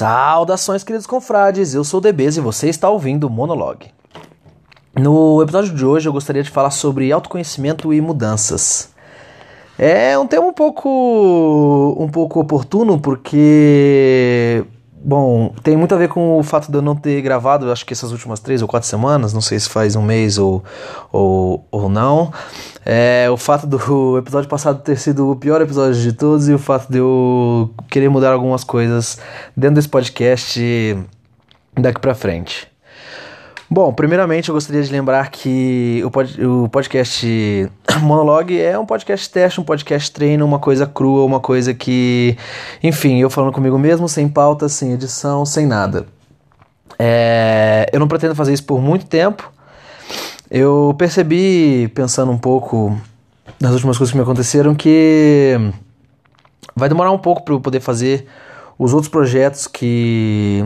Saudações, queridos confrades. Eu sou o DBZ e você está ouvindo o Monologue. No episódio de hoje eu gostaria de falar sobre autoconhecimento e mudanças. É um tema um pouco um pouco oportuno porque Bom, tem muito a ver com o fato de eu não ter gravado, acho que essas últimas três ou quatro semanas, não sei se faz um mês ou, ou, ou não. É, o fato do episódio passado ter sido o pior episódio de todos e o fato de eu querer mudar algumas coisas dentro desse podcast daqui pra frente. Bom, primeiramente eu gostaria de lembrar que o, pod, o podcast Monologue é um podcast teste, um podcast treino, uma coisa crua, uma coisa que, enfim, eu falando comigo mesmo, sem pauta, sem edição, sem nada. É, eu não pretendo fazer isso por muito tempo. Eu percebi, pensando um pouco nas últimas coisas que me aconteceram, que vai demorar um pouco para eu poder fazer os outros projetos que,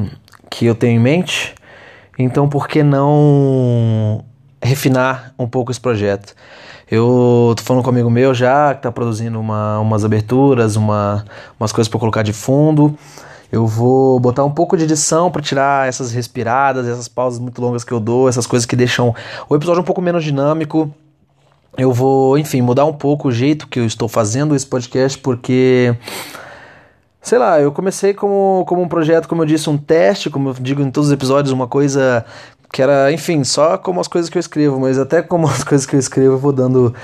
que eu tenho em mente. Então, por que não refinar um pouco esse projeto? Eu tô falando com um amigo meu já, que tá produzindo uma, umas aberturas, uma, umas coisas para colocar de fundo. Eu vou botar um pouco de edição para tirar essas respiradas, essas pausas muito longas que eu dou, essas coisas que deixam o episódio um pouco menos dinâmico. Eu vou, enfim, mudar um pouco o jeito que eu estou fazendo esse podcast, porque sei lá, eu comecei como, como um projeto, como eu disse, um teste, como eu digo em todos os episódios, uma coisa que era, enfim, só como as coisas que eu escrevo, mas até como as coisas que eu escrevo eu vou dando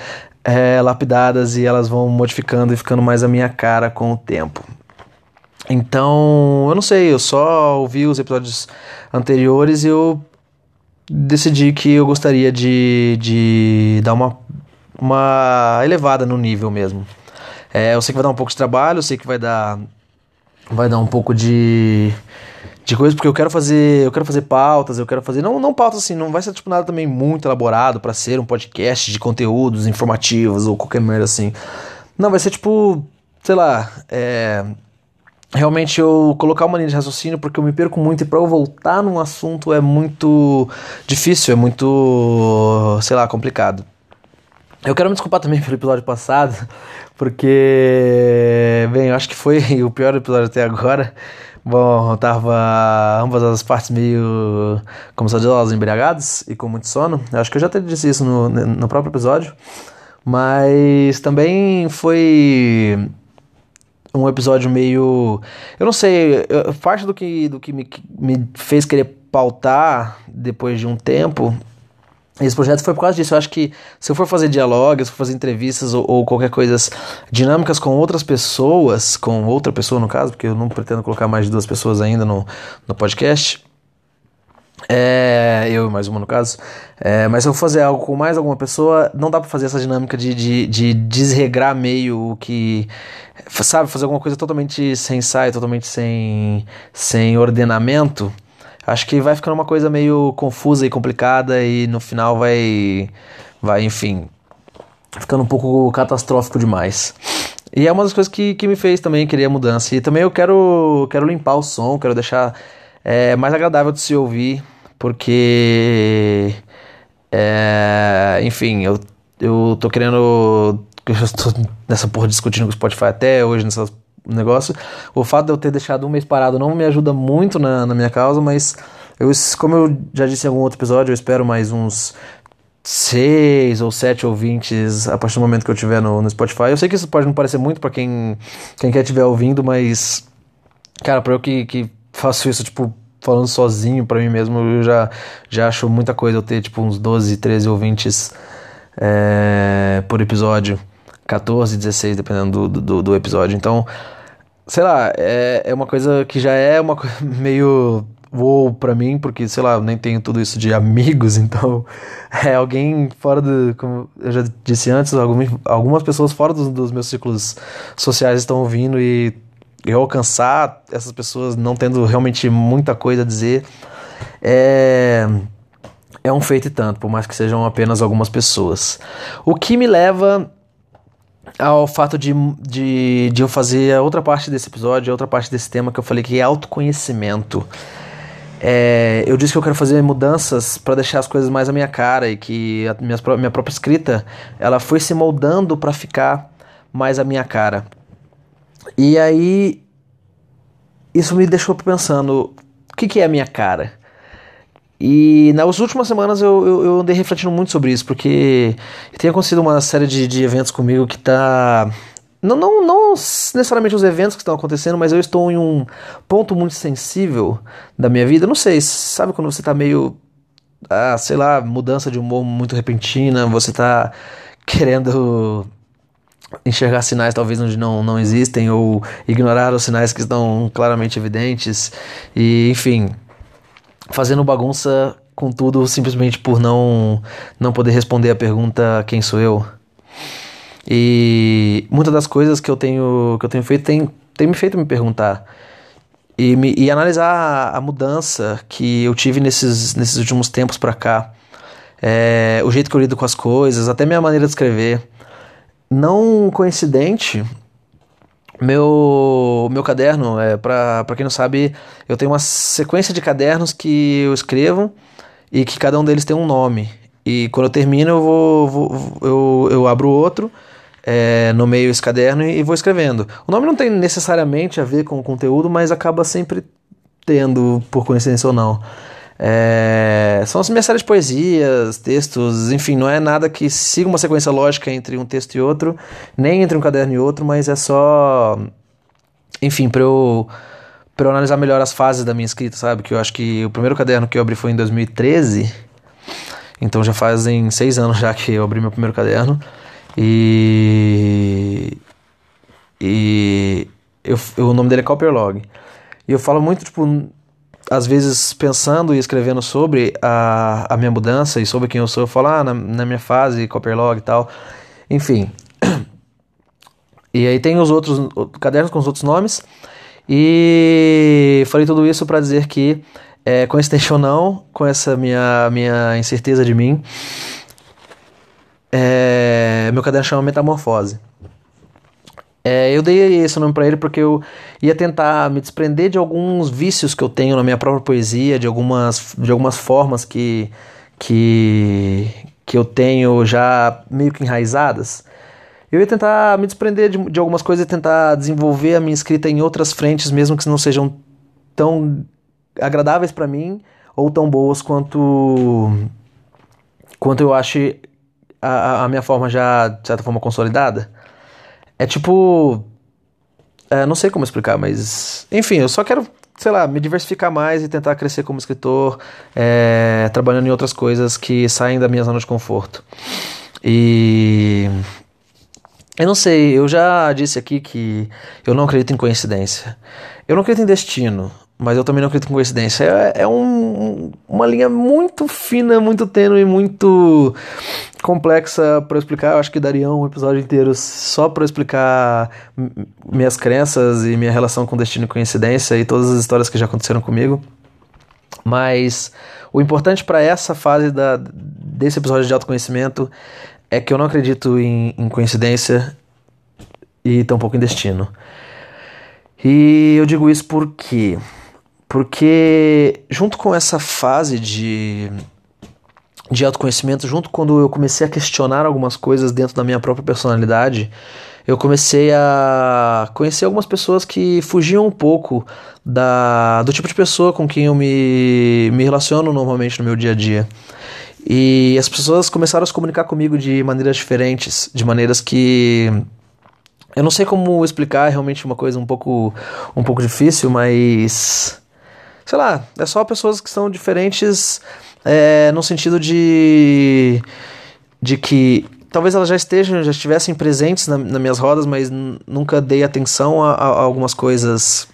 é, lapidadas e elas vão modificando e ficando mais a minha cara com o tempo. Então, eu não sei, eu só ouvi os episódios anteriores e eu decidi que eu gostaria de, de dar uma, uma elevada no nível mesmo. É, eu sei que vai dar um pouco de trabalho, eu sei que vai dar vai dar um pouco de de coisa porque eu quero fazer, eu quero fazer pautas, eu quero fazer não não pautas assim, não vai ser tipo nada também muito elaborado para ser um podcast de conteúdos informativos ou qualquer merda assim. Não, vai ser tipo, sei lá, é realmente eu colocar uma linha de raciocínio porque eu me perco muito e para eu voltar num assunto é muito difícil, é muito, sei lá, complicado. Eu quero me desculpar também pelo episódio passado, porque, bem, eu acho que foi o pior episódio até agora. Bom, tava ambas as partes meio, como se diz, embriagados e com muito sono. Eu acho que eu já até disse isso no, no próprio episódio. Mas também foi um episódio meio. Eu não sei, parte do que, do que me, me fez querer pautar depois de um tempo esse projeto foi por causa disso. Eu acho que se eu for fazer diálogos, se for fazer entrevistas ou, ou, qualquer coisa dinâmicas com outras pessoas, com outra pessoa no caso, porque eu não pretendo colocar mais de duas pessoas ainda no, no podcast. É, eu e mais uma no caso. É, mas se eu fazer algo com mais alguma pessoa, não dá pra fazer essa dinâmica de, de, de desregrar meio o que. Sabe, fazer alguma coisa totalmente sem ensaio, totalmente sem, sem ordenamento acho que vai ficando uma coisa meio confusa e complicada e no final vai, vai enfim, ficando um pouco catastrófico demais. E é uma das coisas que, que me fez também querer a mudança. E também eu quero, quero limpar o som, quero deixar é, mais agradável de se ouvir, porque. É, enfim, eu, eu tô querendo. Eu estou nessa porra discutindo com o Spotify até hoje, nessas negócio. O fato de eu ter deixado um mês parado não me ajuda muito na, na minha causa, mas eu, como eu já disse em algum outro episódio, eu espero mais uns seis ou sete ouvintes a partir do momento que eu estiver no, no Spotify. Eu sei que isso pode não parecer muito para quem, quem quer estiver ouvindo, mas, cara, para eu que, que faço isso, tipo, falando sozinho para mim mesmo, eu já, já acho muita coisa eu ter, tipo, uns 12, 13 ouvintes é, por episódio. 14, 16, dependendo do, do, do episódio. Então, sei lá, é, é uma coisa que já é uma meio vou para mim, porque, sei lá, eu nem tenho tudo isso de amigos, então é alguém fora do. Como eu já disse antes, algumas, algumas pessoas fora dos, dos meus ciclos sociais estão ouvindo e eu alcançar essas pessoas não tendo realmente muita coisa a dizer é. É um feito e tanto, por mais que sejam apenas algumas pessoas. O que me leva ao fato de, de, de eu fazer a outra parte desse episódio, a outra parte desse tema que eu falei que é autoconhecimento. É, eu disse que eu quero fazer mudanças para deixar as coisas mais à minha cara e que a minha, minha própria escrita ela foi se moldando para ficar mais à minha cara. E aí isso me deixou pensando: o que, que é a minha cara? E nas últimas semanas eu, eu, eu, andei refletindo muito sobre isso, porque tem acontecido uma série de, de eventos comigo que tá. Não, não, não necessariamente os eventos que estão acontecendo, mas eu estou em um ponto muito sensível da minha vida. Não sei, sabe quando você tá meio. Ah, sei lá, mudança de humor muito repentina, você tá querendo enxergar sinais talvez onde não, não existem ou ignorar os sinais que estão claramente evidentes e enfim fazendo bagunça com tudo simplesmente por não não poder responder a pergunta quem sou eu? E muitas das coisas que eu tenho que eu tenho feito tem, tem me feito me perguntar e, me, e analisar a mudança que eu tive nesses, nesses últimos tempos para cá. É, o jeito que eu lido com as coisas até minha maneira de escrever. Não coincidente, meu, meu caderno, é, para quem não sabe, eu tenho uma sequência de cadernos que eu escrevo e que cada um deles tem um nome. E quando eu termino, eu, vou, vou eu, eu abro outro, é, nomeio esse caderno e, e vou escrevendo. O nome não tem necessariamente a ver com o conteúdo, mas acaba sempre tendo, por coincidência ou não. É, são as minhas séries de poesias, textos, enfim, não é nada que siga uma sequência lógica entre um texto e outro, nem entre um caderno e outro, mas é só. Enfim, para eu, pra eu analisar melhor as fases da minha escrita, sabe? Que eu acho que o primeiro caderno que eu abri foi em 2013, então já fazem seis anos já que eu abri meu primeiro caderno. E. E. Eu, o nome dele é Copperlog. E eu falo muito, tipo às vezes pensando e escrevendo sobre a, a minha mudança e sobre quem eu sou, eu falo, ah, na, na minha fase, Copperlog e tal. Enfim. E aí tem os outros cadernos com os outros nomes. E falei tudo isso para dizer que, é, coincidente ou não, com essa minha, minha incerteza de mim, é, meu caderno chama Metamorfose. É, eu dei esse nome para ele porque eu ia tentar me desprender de alguns vícios que eu tenho na minha própria poesia, de algumas, de algumas formas que, que, que eu tenho já meio que enraizadas. Eu ia tentar me desprender de, de algumas coisas e tentar desenvolver a minha escrita em outras frentes, mesmo que não sejam tão agradáveis para mim ou tão boas quanto quanto eu acho a, a minha forma já de certa forma consolidada. É tipo. É, não sei como explicar, mas. Enfim, eu só quero, sei lá, me diversificar mais e tentar crescer como escritor, é, trabalhando em outras coisas que saem da minha zona de conforto. E. Eu não sei, eu já disse aqui que eu não acredito em coincidência. Eu não acredito em destino mas eu também não acredito em coincidência. É, é um, uma linha muito fina, muito tênue, muito complexa para explicar. Eu acho que daria um episódio inteiro só para explicar minhas crenças e minha relação com destino e coincidência e todas as histórias que já aconteceram comigo. Mas o importante para essa fase da, desse episódio de autoconhecimento é que eu não acredito em, em coincidência e tampouco em destino. E eu digo isso porque porque junto com essa fase de, de autoconhecimento, junto quando eu comecei a questionar algumas coisas dentro da minha própria personalidade, eu comecei a conhecer algumas pessoas que fugiam um pouco da, do tipo de pessoa com quem eu me, me relaciono normalmente no meu dia a dia. E as pessoas começaram a se comunicar comigo de maneiras diferentes, de maneiras que eu não sei como explicar, é realmente uma coisa um pouco um pouco difícil, mas sei lá, é só pessoas que são diferentes é, no sentido de, de que talvez elas já estejam, já estivessem presentes na, nas minhas rodas, mas nunca dei atenção a, a, algumas coisas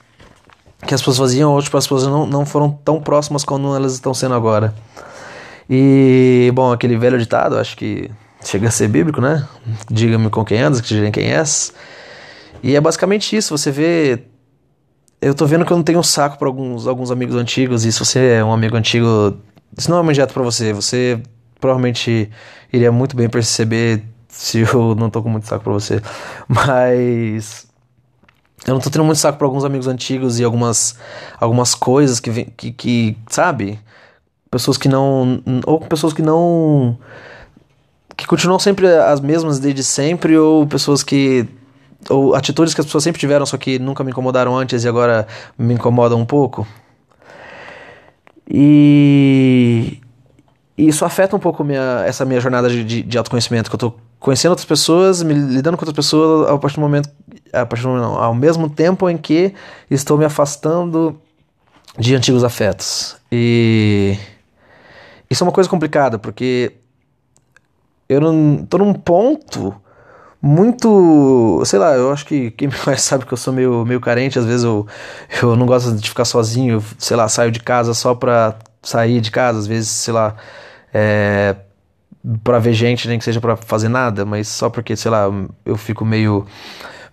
que as pessoas faziam, ou tipo, as pessoas não, não foram tão próximas como elas estão sendo agora. E, bom, aquele velho ditado, acho que chega a ser bíblico, né? Diga-me com quem andas, que direi quem és. E é basicamente isso, você vê eu tô vendo que eu não tenho saco para alguns, alguns amigos antigos, e se você é um amigo antigo, isso não é um objeto para você. Você provavelmente iria muito bem perceber se eu não tô com muito saco para você. Mas eu não tô tendo muito saco para alguns amigos antigos e algumas algumas coisas que, que, que sabe? Pessoas que não ou pessoas que não que continuam sempre as mesmas desde sempre ou pessoas que ou atitudes que as pessoas sempre tiveram, só que nunca me incomodaram antes e agora me incomodam um pouco. E isso afeta um pouco minha, essa minha jornada de, de, de autoconhecimento, que eu tô conhecendo outras pessoas, me lidando com outras pessoas a partir do momento, a partir do não, ao mesmo tempo em que estou me afastando de antigos afetos. E isso é uma coisa complicada, porque eu não tô num ponto muito, sei lá, eu acho que quem me conhece sabe que eu sou meio, meio carente, às vezes eu, eu não gosto de ficar sozinho, sei lá, saio de casa só pra sair de casa, às vezes, sei lá, é, pra ver gente, nem que seja pra fazer nada, mas só porque, sei lá, eu fico meio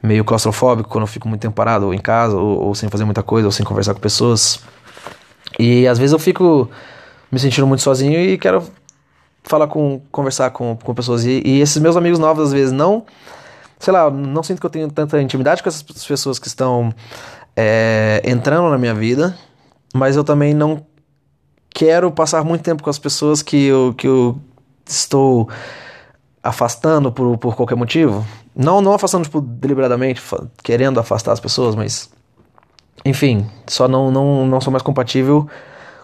meio claustrofóbico quando eu fico muito tempo parado ou em casa, ou, ou sem fazer muita coisa, ou sem conversar com pessoas. E às vezes eu fico me sentindo muito sozinho e quero falar com, conversar com, com pessoas. E, e, esses meus amigos novos, às vezes, não. Sei lá, não sinto que eu tenho tanta intimidade com essas pessoas que estão é, entrando na minha vida, mas eu também não quero passar muito tempo com as pessoas que eu, que eu estou afastando por, por qualquer motivo. Não, não afastando, tipo, deliberadamente, querendo afastar as pessoas, mas. Enfim, só não, não, não sou mais compatível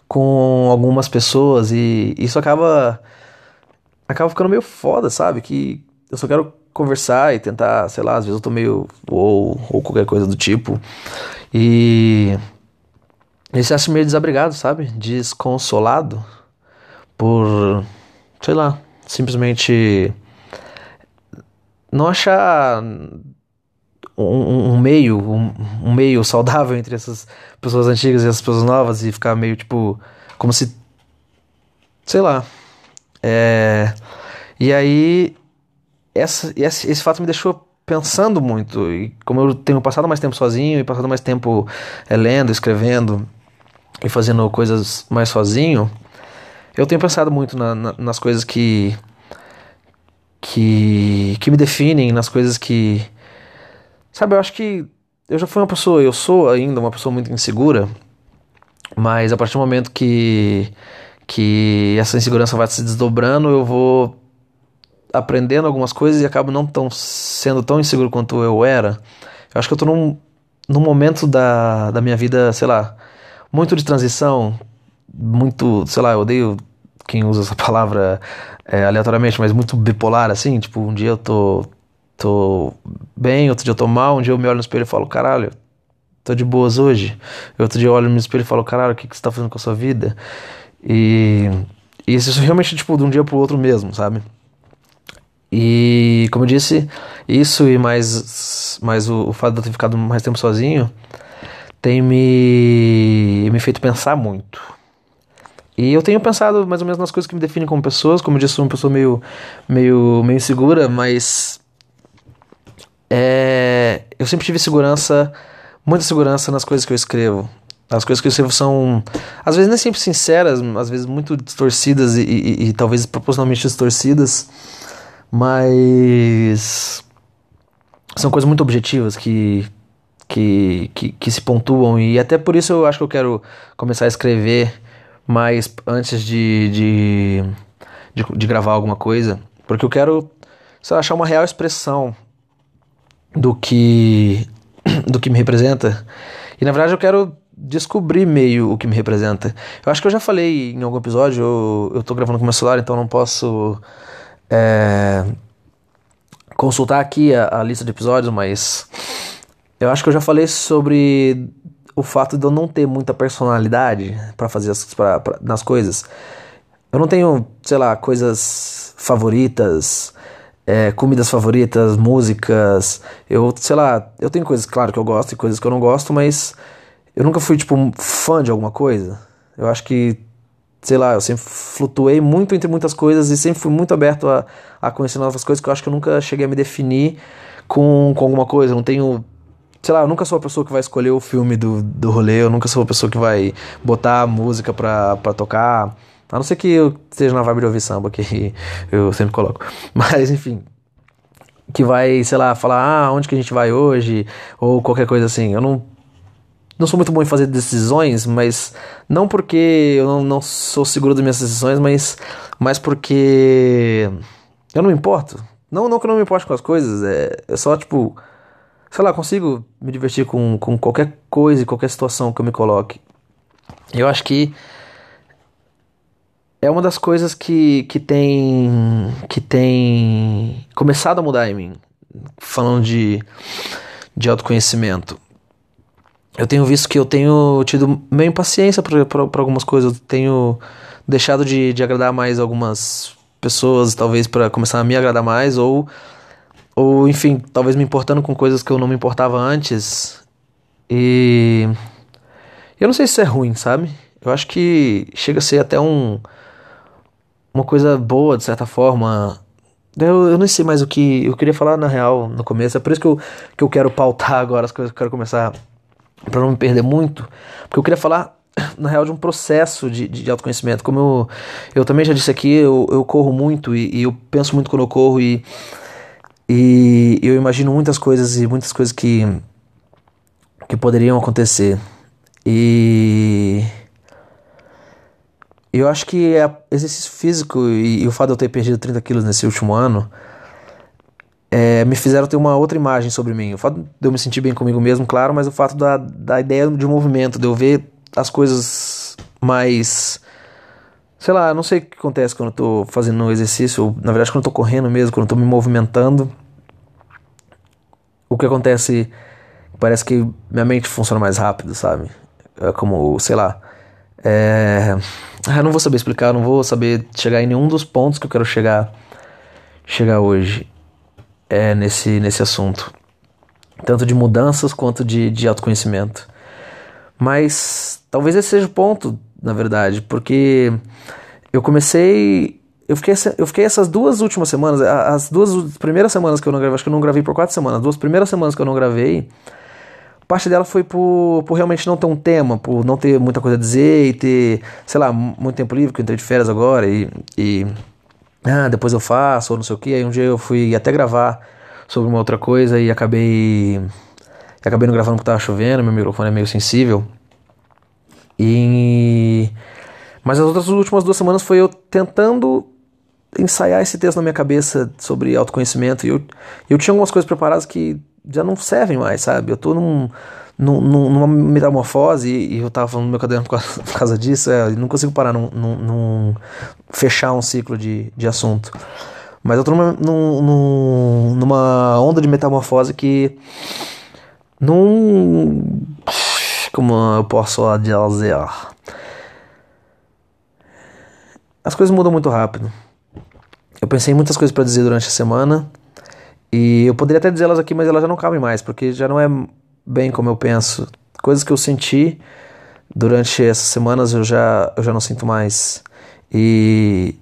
com algumas pessoas e isso acaba acaba ficando meio foda, sabe? Que eu só quero conversar e tentar, sei lá, às vezes eu tô meio ou, ou qualquer coisa do tipo. E esse acho meio desabrigado, sabe? Desconsolado por, sei lá, simplesmente não achar um, um meio, um, um, meio saudável entre essas pessoas antigas e essas pessoas novas e ficar meio tipo, como se, sei lá, é, e aí, essa, esse, esse fato me deixou pensando muito. E como eu tenho passado mais tempo sozinho e passado mais tempo é, lendo, escrevendo e fazendo coisas mais sozinho, eu tenho pensado muito na, na, nas coisas que, que, que me definem, nas coisas que. Sabe, eu acho que eu já fui uma pessoa, eu sou ainda uma pessoa muito insegura, mas a partir do momento que que essa insegurança vai se desdobrando, eu vou aprendendo algumas coisas e acabo não tão sendo tão inseguro quanto eu era. Eu acho que eu tô num, num momento da, da minha vida, sei lá, muito de transição, muito, sei lá, eu odeio quem usa essa palavra é, aleatoriamente, mas muito bipolar, assim, tipo, um dia eu tô, tô bem, outro dia eu tô mal, um dia eu me olho no espelho e falo, caralho, tô de boas hoje. Outro dia eu olho no espelho e falo, caralho, o que, que você tá fazendo com a sua vida? E, e isso realmente, tipo, de um dia pro outro mesmo, sabe? E, como eu disse, isso e mais, mais o, o fato de eu ter ficado mais tempo sozinho tem me, me feito pensar muito. E eu tenho pensado mais ou menos nas coisas que me definem como pessoas. Como eu disse, sou uma pessoa meio, meio, meio insegura, mas é, eu sempre tive segurança, muita segurança nas coisas que eu escrevo. As coisas que eu escrevo são, às vezes, nem sempre sinceras, às vezes muito distorcidas e, e, e talvez proporcionalmente distorcidas, mas são coisas muito objetivas que, que, que, que, se pontuam e até por isso eu acho que eu quero começar a escrever mais antes de, de, de, de gravar alguma coisa, porque eu quero só achar uma real expressão do que do que me representa. E na verdade eu quero descobrir meio o que me representa. Eu acho que eu já falei em algum episódio, eu, eu tô gravando com meu celular, então não posso é, consultar aqui a, a, lista de episódios, mas eu acho que eu já falei sobre o fato de eu não ter muita personalidade para fazer as, pra, pra, nas coisas. Eu não tenho, sei lá, coisas favoritas, é, comidas favoritas, músicas. Eu, sei lá, eu tenho coisas, claro, que eu gosto e coisas que eu não gosto, mas eu nunca fui, tipo, fã de alguma coisa. Eu acho que, sei lá, eu sempre flutuei muito entre muitas coisas e sempre fui muito aberto a, a conhecer novas coisas que eu acho que eu nunca cheguei a me definir com, com alguma coisa. Eu não tenho. Sei lá, eu nunca sou a pessoa que vai escolher o filme do, do rolê, eu nunca sou a pessoa que vai botar música pra, pra tocar. A não ser que eu esteja na vibe de ouvir samba, que eu sempre coloco. Mas, enfim. Que vai, sei lá, falar, ah, onde que a gente vai hoje? Ou qualquer coisa assim. Eu não não sou muito bom em fazer decisões, mas não porque eu não, não sou seguro das minhas decisões, mas, mas porque eu não me importo. Não, não que eu não me importe com as coisas, é, é só tipo. sei lá, consigo me divertir com, com qualquer coisa e qualquer situação que eu me coloque. Eu acho que é uma das coisas que, que tem que tem começado a mudar em mim, falando de, de autoconhecimento. Eu tenho visto que eu tenho tido meio impaciência para algumas coisas, eu tenho deixado de, de agradar mais algumas pessoas, talvez para começar a me agradar mais, ou, ou enfim, talvez me importando com coisas que eu não me importava antes. E eu não sei se é ruim, sabe? Eu acho que chega a ser até um uma coisa boa, de certa forma. Eu, eu não sei mais o que eu queria falar na real no começo. É por isso que eu, que eu quero pautar agora as coisas que eu quero começar para não me perder muito. Porque eu queria falar, na real, de um processo de, de autoconhecimento. Como eu, eu também já disse aqui, eu, eu corro muito e, e eu penso muito quando eu corro e, e eu imagino muitas coisas e muitas coisas que, que poderiam acontecer. E eu acho que é exercício físico e, e, o fato de eu ter perdido 30 quilos nesse último ano é, me fizeram ter uma outra imagem sobre mim. O fato de eu me sentir bem comigo mesmo, claro, mas o fato da, da ideia de movimento, de eu ver as coisas mais. Sei lá, não sei o que acontece quando eu tô fazendo um exercício, ou, na verdade quando eu tô correndo mesmo, quando eu tô me movimentando. O que acontece parece que minha mente funciona mais rápido, sabe? É como, sei lá. É ah, eu não vou saber explicar, não vou saber chegar em nenhum dos pontos que eu quero chegar chegar hoje é nesse, nesse assunto. Tanto de mudanças quanto de, de autoconhecimento. Mas talvez esse seja o ponto, na verdade, porque eu comecei. Eu fiquei, eu fiquei essas duas últimas semanas, as duas primeiras semanas que eu não gravei, acho que eu não gravei por quatro semanas, as duas primeiras semanas que eu não gravei, parte dela foi por, por realmente não ter um tema, por não ter muita coisa a dizer e ter, sei lá, muito tempo livre, que eu entrei de férias agora e, e ah, depois eu faço, ou não sei o que. Aí um dia eu fui até gravar sobre uma outra coisa e acabei. Acabei não gravando porque tava chovendo, meu microfone é meio sensível. E. Mas as outras últimas duas semanas foi eu tentando ensaiar esse texto na minha cabeça sobre autoconhecimento. E eu, eu tinha algumas coisas preparadas que já não servem mais, sabe? Eu tô num, num, numa metamorfose e eu tava falando no meu caderno por causa, por causa disso, é, não consigo parar num, num, num, fechar um ciclo de, de assunto. Mas eu tô numa, num, numa onda de metamorfose que não. Como eu posso dizer? As coisas mudam muito rápido. Eu pensei em muitas coisas para dizer durante a semana e eu poderia até dizê-las aqui, mas elas já não cabem mais, porque já não é bem como eu penso. Coisas que eu senti durante essas semanas eu já, eu já não sinto mais. E,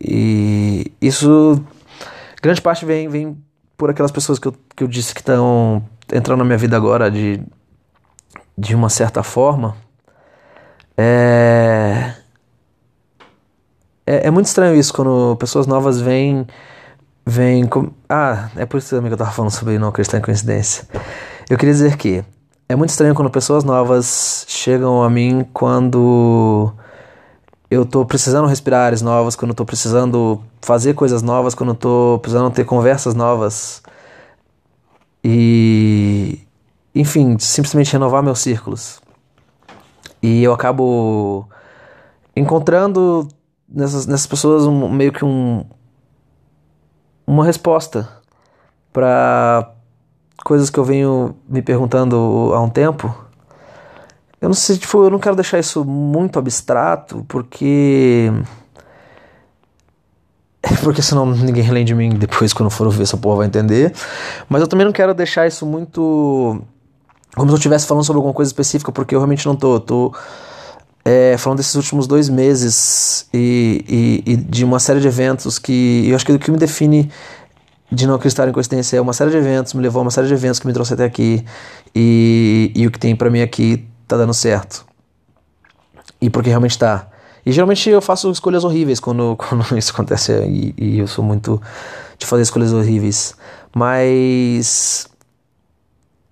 e isso, grande parte vem, vem por aquelas pessoas que eu, que eu disse que estão entrando na minha vida agora de, de uma certa forma. É, é, é muito estranho isso quando pessoas novas vêm vem. Com... Ah, é por isso também que eu tava falando sobre não acreditar em coincidência. Eu queria dizer que é muito estranho quando pessoas novas chegam a mim quando eu tô precisando respirar áreas novas, quando eu tô precisando fazer coisas novas, quando eu tô precisando ter conversas novas. E. Enfim, simplesmente renovar meus círculos. E eu acabo encontrando nessas, nessas pessoas um, meio que um, uma resposta para coisas que eu venho me perguntando há um tempo. Eu não sei, tipo, eu não quero deixar isso muito abstrato, porque porque senão ninguém além de mim depois quando for ver essa porra vai entender. Mas eu também não quero deixar isso muito como se eu estivesse falando sobre alguma coisa específica, porque eu realmente não tô, eu tô é, falando desses últimos dois meses e, e, e, de uma série de eventos que eu acho que o que me define de não acreditar em coincidência é uma série de eventos, me levou a uma série de eventos que me trouxe até aqui e, e o que tem para mim aqui tá dando certo. E porque realmente tá. E geralmente eu faço escolhas horríveis quando, quando isso acontece e, e eu sou muito de fazer escolhas horríveis. Mas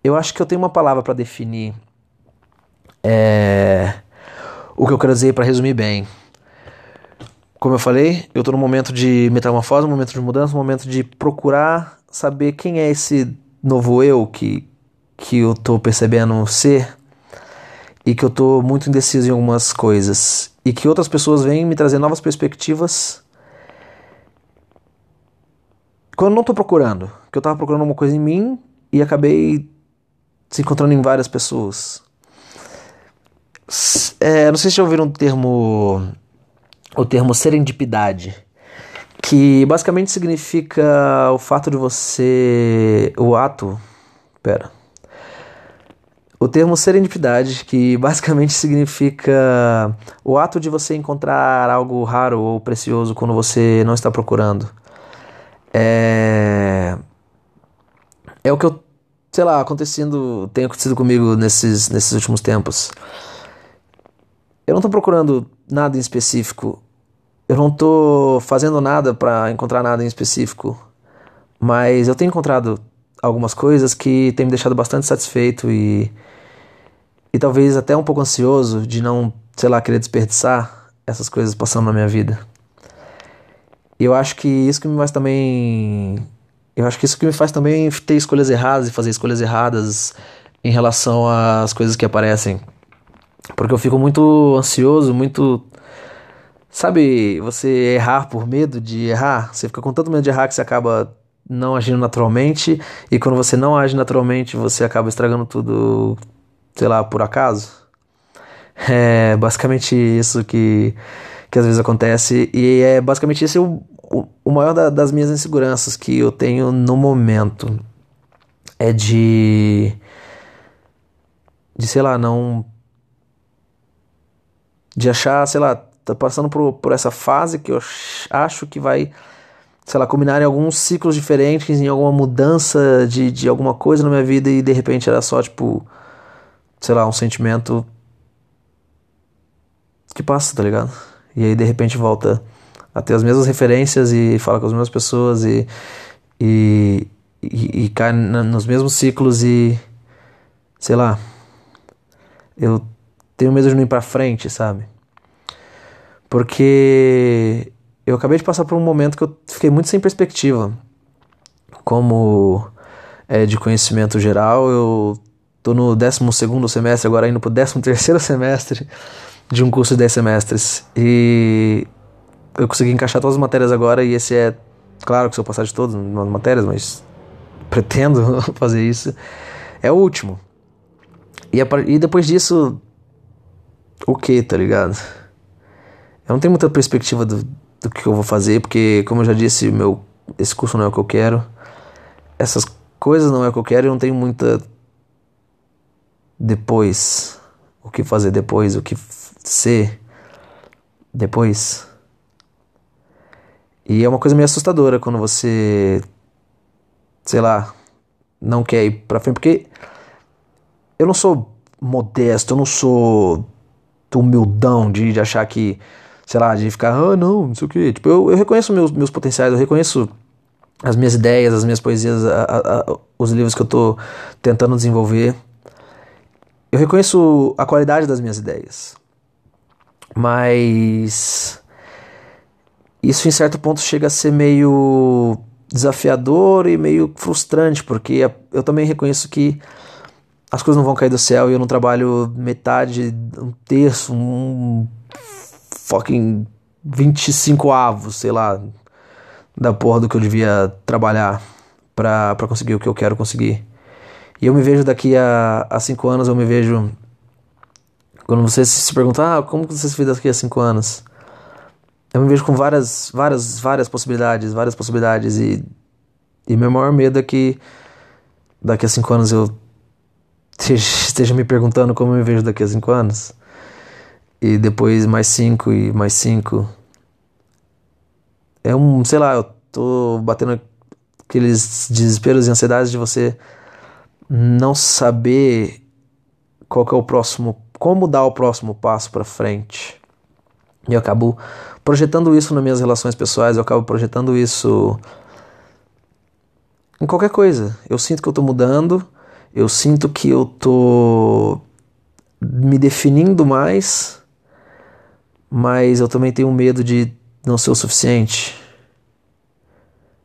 eu acho que eu tenho uma palavra para definir. É o que eu quero dizer para resumir bem. Como eu falei, eu estou num momento de metamorfose, um momento de mudança, um momento de procurar saber quem é esse novo eu que, que eu tô percebendo ser e que eu tô muito indeciso em algumas coisas e que outras pessoas vêm me trazer novas perspectivas quando eu não tô procurando, que eu tava procurando uma coisa em mim e acabei se encontrando em várias pessoas. É, não sei se já ouviram o termo o termo serendipidade, que basicamente significa o fato de você o ato, pera. O termo serendipidade, que basicamente significa o ato de você encontrar algo raro ou precioso quando você não está procurando. É é o que eu, sei lá, acontecendo, tem acontecido comigo nesses nesses últimos tempos. Eu não estou procurando nada em específico. Eu não estou fazendo nada para encontrar nada em específico. Mas eu tenho encontrado algumas coisas que têm me deixado bastante satisfeito e e talvez até um pouco ansioso de não, sei lá, querer desperdiçar essas coisas passando na minha vida. E eu acho que isso que me faz também eu acho que isso que me faz também ter escolhas erradas e fazer escolhas erradas em relação às coisas que aparecem. Porque eu fico muito ansioso, muito. Sabe, você errar por medo de errar? Você fica com tanto medo de errar que você acaba não agindo naturalmente. E quando você não age naturalmente, você acaba estragando tudo, sei lá, por acaso. É basicamente isso que, que às vezes acontece. E é basicamente esse o, o, maior da, das minhas inseguranças que eu tenho no momento. É de. De, sei lá, não de achar, sei lá, tá passando por, por essa fase que eu acho que vai, sei lá, combinar em alguns ciclos diferentes, em alguma mudança de, de alguma coisa na minha vida e de repente era só, tipo, sei lá, um sentimento que passa, tá ligado? E aí de repente volta a ter as mesmas referências e fala com as mesmas pessoas e, e, e, e cai nos mesmos ciclos e, sei lá, eu tenho medo de não ir pra frente, sabe? Porque eu acabei de passar por um momento que eu fiquei muito sem perspectiva. Como é, de conhecimento geral, eu tô no 12 semestre, agora indo pro 13 semestre de um curso de 10 semestres. E eu consegui encaixar todas as matérias agora, e esse é, claro que se eu passar de todas as matérias, mas pretendo fazer isso. É o último. E, e depois disso, o que, tá ligado? Eu não tenho muita perspectiva do, do que eu vou fazer, porque, como eu já disse, meu, esse curso não é o que eu quero. Essas coisas não é o que eu quero, eu não tenho muita. Depois. O que fazer depois, o que ser depois. E é uma coisa meio assustadora quando você. Sei lá. Não quer ir pra frente, porque. Eu não sou modesto, eu não sou humildão de, de achar que, sei lá, de ficar, ah, não, não sei o que. Tipo, eu, eu reconheço meus, meus potenciais, eu reconheço as minhas ideias, as minhas poesias, a, a, a, os livros que eu tô tentando desenvolver. Eu reconheço a qualidade das minhas ideias. Mas isso em certo ponto chega a ser meio desafiador e meio frustrante, porque eu também reconheço que as coisas não vão cair do céu e eu não trabalho metade, um terço, um fucking 25 avos, sei lá, da porra do que eu devia trabalhar pra conseguir o que eu quero conseguir. E eu me vejo daqui a, a cinco anos, eu me vejo. Quando você se pergunta, ah, como você se vê daqui a cinco anos? Eu me vejo com várias, várias, várias possibilidades, várias possibilidades. E, e meu maior medo é que daqui a cinco anos eu esteja me perguntando como eu me vejo daqui a cinco anos. E depois mais cinco e mais cinco. É um, sei lá, eu tô batendo aqueles desesperos e ansiedades de você não saber qual que é o próximo, como dar o próximo passo para frente. E eu acabo projetando isso nas minhas relações pessoais, eu acabo projetando isso em qualquer coisa. Eu sinto que eu tô mudando, eu sinto que eu tô me definindo mais, mas eu também tenho medo de não ser o suficiente.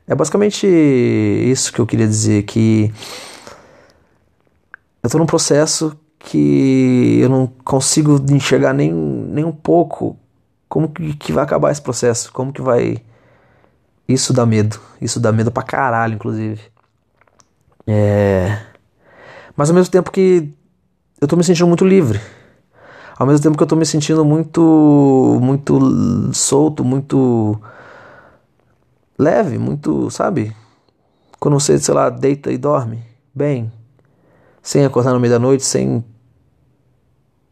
É basicamente isso que eu queria dizer que eu tô num processo que eu não consigo enxergar nem, nem um pouco como que, que vai acabar esse processo, como que vai. Isso dá medo, isso dá medo pra caralho, inclusive. É. Mas ao mesmo tempo que eu tô me sentindo muito livre. Ao mesmo tempo que eu tô me sentindo muito muito solto, muito leve, muito, sabe? Quando você, sei lá, deita e dorme bem, sem acordar no meio da noite, sem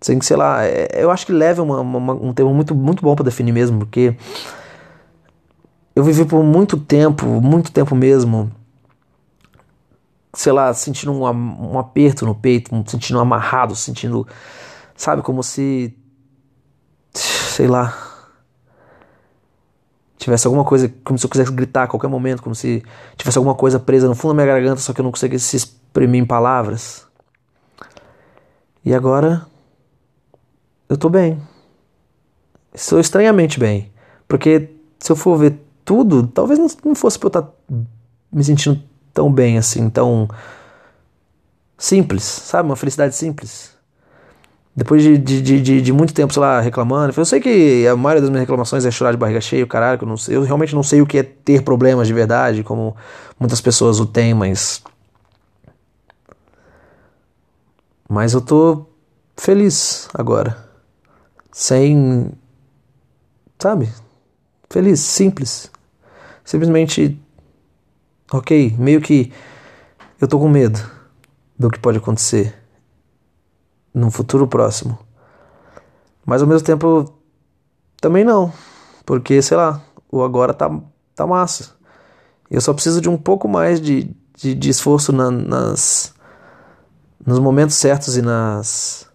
sem sei lá, é, eu acho que leve é uma, uma, um termo muito muito bom para definir mesmo, porque eu vivi por muito tempo, muito tempo mesmo, sei lá, sentindo um, um aperto no peito, sentindo amarrado, sentindo, sabe, como se, sei lá, tivesse alguma coisa, como se eu quisesse gritar a qualquer momento, como se tivesse alguma coisa presa no fundo da minha garganta, só que eu não conseguisse exprimir em palavras. E agora eu tô bem. Estou estranhamente bem. Porque se eu for ver tudo, talvez não fosse pra eu estar tá me sentindo tão bem assim, tão simples, sabe? Uma felicidade simples. Depois de, de, de, de, muito tempo, sei lá, reclamando. Eu sei que a maioria das minhas reclamações é chorar de barriga cheia, caralho, eu, não eu realmente não sei o que é ter problemas de verdade, como muitas pessoas o têm, mas. Mas eu tô feliz agora. Sem. Sabe? Feliz, simples. Simplesmente ok, meio que eu tô com medo do que pode acontecer no futuro próximo. Mas ao mesmo tempo também não, porque sei lá, o agora tá, tá massa. Eu só preciso de um pouco mais de, de, de esforço na, nas nos momentos certos e nas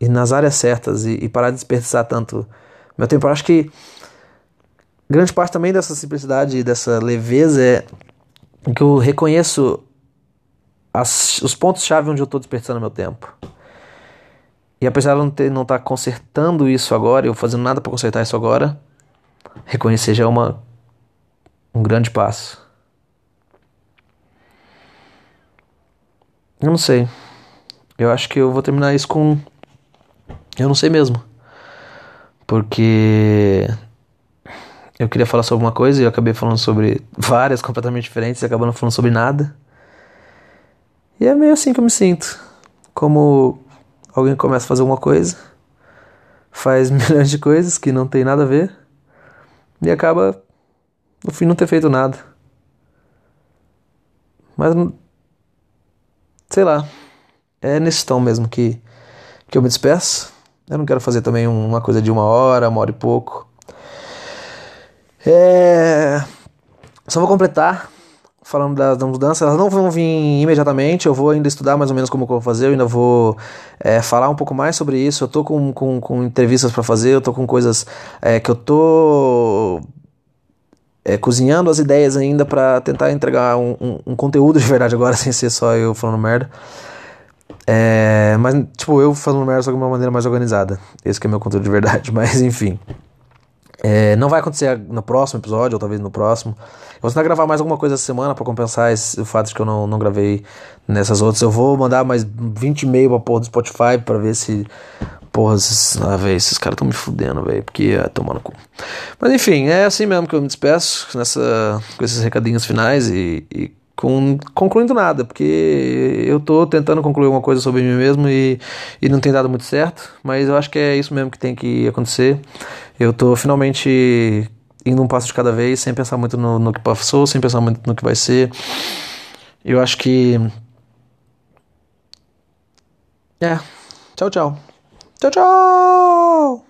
e nas áreas certas e, e parar de desperdiçar tanto meu tempo. Eu acho que grande parte também dessa simplicidade e dessa leveza é que eu reconheço as, os pontos-chave onde eu estou desperdiçando meu tempo. E apesar de não estar tá consertando isso agora, eu fazendo nada para consertar isso agora, reconhecer já é uma, um grande passo. Eu não sei. Eu acho que eu vou terminar isso com. Eu não sei mesmo. Porque eu queria falar sobre uma coisa e eu acabei falando sobre várias completamente diferentes e acabando falando sobre nada. E é meio assim que eu me sinto. Como alguém começa a fazer uma coisa, faz milhões de coisas que não tem nada a ver e acaba no fim não ter feito nada. Mas sei lá, é nesse tom mesmo que, que eu me despeço. Eu não quero fazer também uma coisa de uma hora, uma hora e pouco. É... Só vou completar falando das, mudanças, elas não vão vir imediatamente, eu vou ainda estudar mais ou menos como eu vou fazer, eu ainda vou é, falar um pouco mais sobre isso, eu tô com, com, com entrevistas para fazer, eu tô com coisas é, que eu tô é, cozinhando as ideias ainda para tentar entregar um, um, um, conteúdo de verdade agora, sem ser só eu falando merda. É, mas, tipo, eu falando merda só de uma maneira mais organizada. Esse que é meu conteúdo de verdade, mas enfim. É, não vai acontecer no próximo episódio, ou talvez no próximo. Eu vou tentar gravar mais alguma coisa essa semana para compensar esse, o fato de que eu não, não gravei nessas outras. Eu vou mandar mais 20 e-mail pra porra do Spotify para ver se. Porra, esses, ah, véio, esses caras estão me fudendo, velho, porque é tomando cu. Mas enfim, é assim mesmo que eu me despeço nessa, com esses recadinhos finais e, e com, concluindo nada, porque eu tô tentando concluir uma coisa sobre mim mesmo e, e não tem dado muito certo, mas eu acho que é isso mesmo que tem que acontecer. Eu tô finalmente indo um passo de cada vez, sem pensar muito no, no que passou, sem pensar muito no que vai ser. Eu acho que. É. Tchau, tchau. Tchau, tchau!